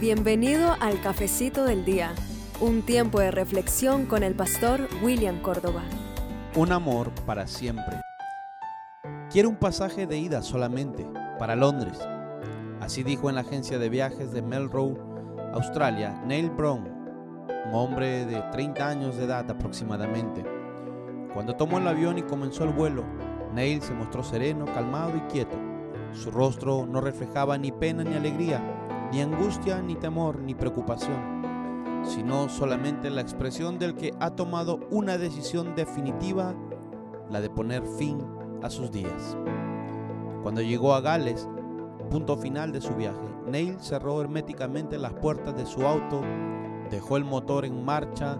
Bienvenido al Cafecito del Día, un tiempo de reflexión con el pastor William Córdoba. Un amor para siempre. Quiero un pasaje de ida solamente, para Londres. Así dijo en la agencia de viajes de Melrose, Australia, Neil Brown, un hombre de 30 años de edad aproximadamente. Cuando tomó el avión y comenzó el vuelo, Neil se mostró sereno, calmado y quieto. Su rostro no reflejaba ni pena ni alegría, ni angustia, ni temor, ni preocupación, sino solamente la expresión del que ha tomado una decisión definitiva, la de poner fin a sus días. Cuando llegó a Gales, punto final de su viaje, Neil cerró herméticamente las puertas de su auto, dejó el motor en marcha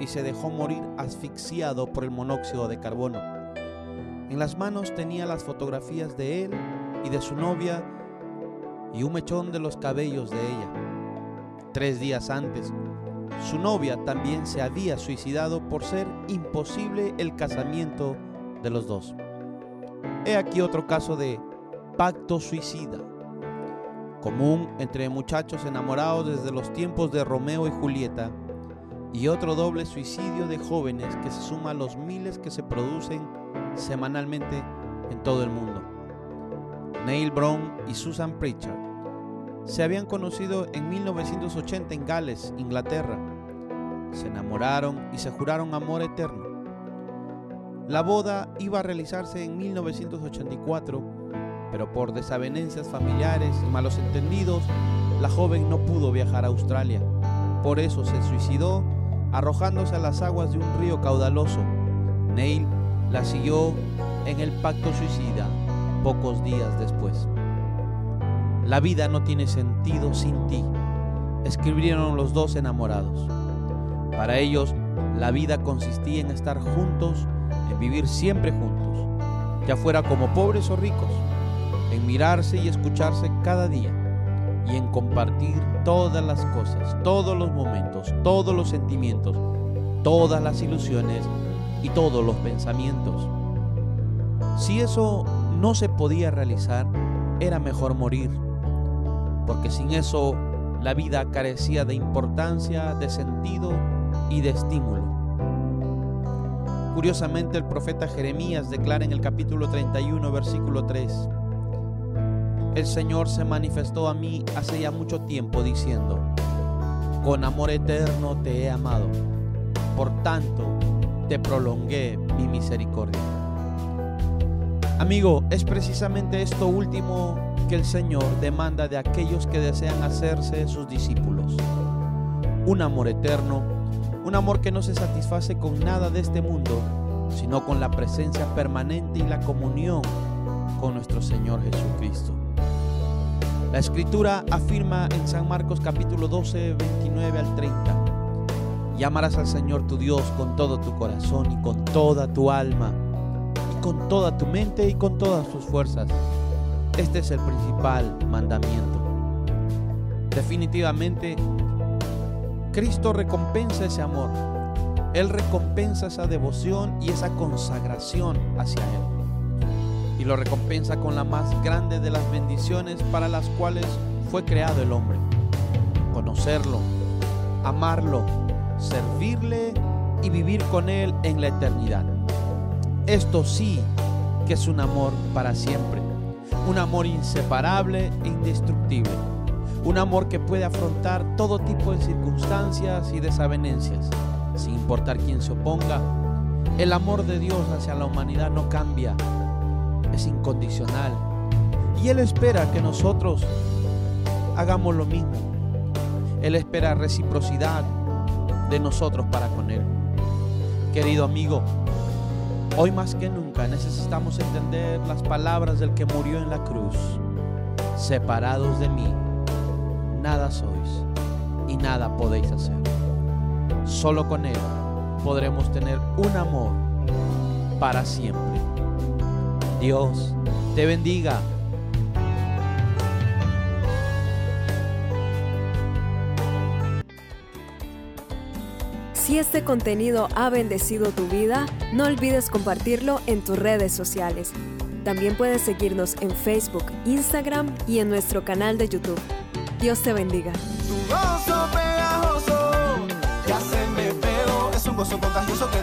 y se dejó morir asfixiado por el monóxido de carbono. En las manos tenía las fotografías de él y de su novia y un mechón de los cabellos de ella. Tres días antes, su novia también se había suicidado por ser imposible el casamiento de los dos. He aquí otro caso de pacto suicida, común entre muchachos enamorados desde los tiempos de Romeo y Julieta, y otro doble suicidio de jóvenes que se suma a los miles que se producen semanalmente en todo el mundo. Neil Brown y Susan Pritchard se habían conocido en 1980 en Gales, Inglaterra. Se enamoraron y se juraron amor eterno. La boda iba a realizarse en 1984, pero por desavenencias familiares y malos entendidos, la joven no pudo viajar a Australia. Por eso se suicidó arrojándose a las aguas de un río caudaloso. Neil la siguió en el pacto suicida pocos días después. La vida no tiene sentido sin ti, escribieron los dos enamorados. Para ellos, la vida consistía en estar juntos, en vivir siempre juntos, ya fuera como pobres o ricos, en mirarse y escucharse cada día y en compartir todas las cosas, todos los momentos, todos los sentimientos, todas las ilusiones y todos los pensamientos. Si eso no se podía realizar, era mejor morir, porque sin eso la vida carecía de importancia, de sentido y de estímulo. Curiosamente el profeta Jeremías declara en el capítulo 31, versículo 3, El Señor se manifestó a mí hace ya mucho tiempo diciendo, con amor eterno te he amado, por tanto te prolongué mi misericordia. Amigo, es precisamente esto último que el Señor demanda de aquellos que desean hacerse sus discípulos. Un amor eterno, un amor que no se satisface con nada de este mundo, sino con la presencia permanente y la comunión con nuestro Señor Jesucristo. La escritura afirma en San Marcos capítulo 12, 29 al 30, y amarás al Señor tu Dios con todo tu corazón y con toda tu alma con toda tu mente y con todas tus fuerzas. Este es el principal mandamiento. Definitivamente, Cristo recompensa ese amor. Él recompensa esa devoción y esa consagración hacia Él. Y lo recompensa con la más grande de las bendiciones para las cuales fue creado el hombre. Conocerlo, amarlo, servirle y vivir con Él en la eternidad. Esto sí que es un amor para siempre, un amor inseparable e indestructible, un amor que puede afrontar todo tipo de circunstancias y desavenencias, sin importar quién se oponga. El amor de Dios hacia la humanidad no cambia, es incondicional. Y Él espera que nosotros hagamos lo mismo. Él espera reciprocidad de nosotros para con Él. Querido amigo, Hoy más que nunca necesitamos entender las palabras del que murió en la cruz. Separados de mí, nada sois y nada podéis hacer. Solo con Él podremos tener un amor para siempre. Dios te bendiga. Si este contenido ha bendecido tu vida, no olvides compartirlo en tus redes sociales. También puedes seguirnos en Facebook, Instagram y en nuestro canal de YouTube. Dios te bendiga. Tu gozo pegajoso, ya se me pegó, es un gozo contagioso que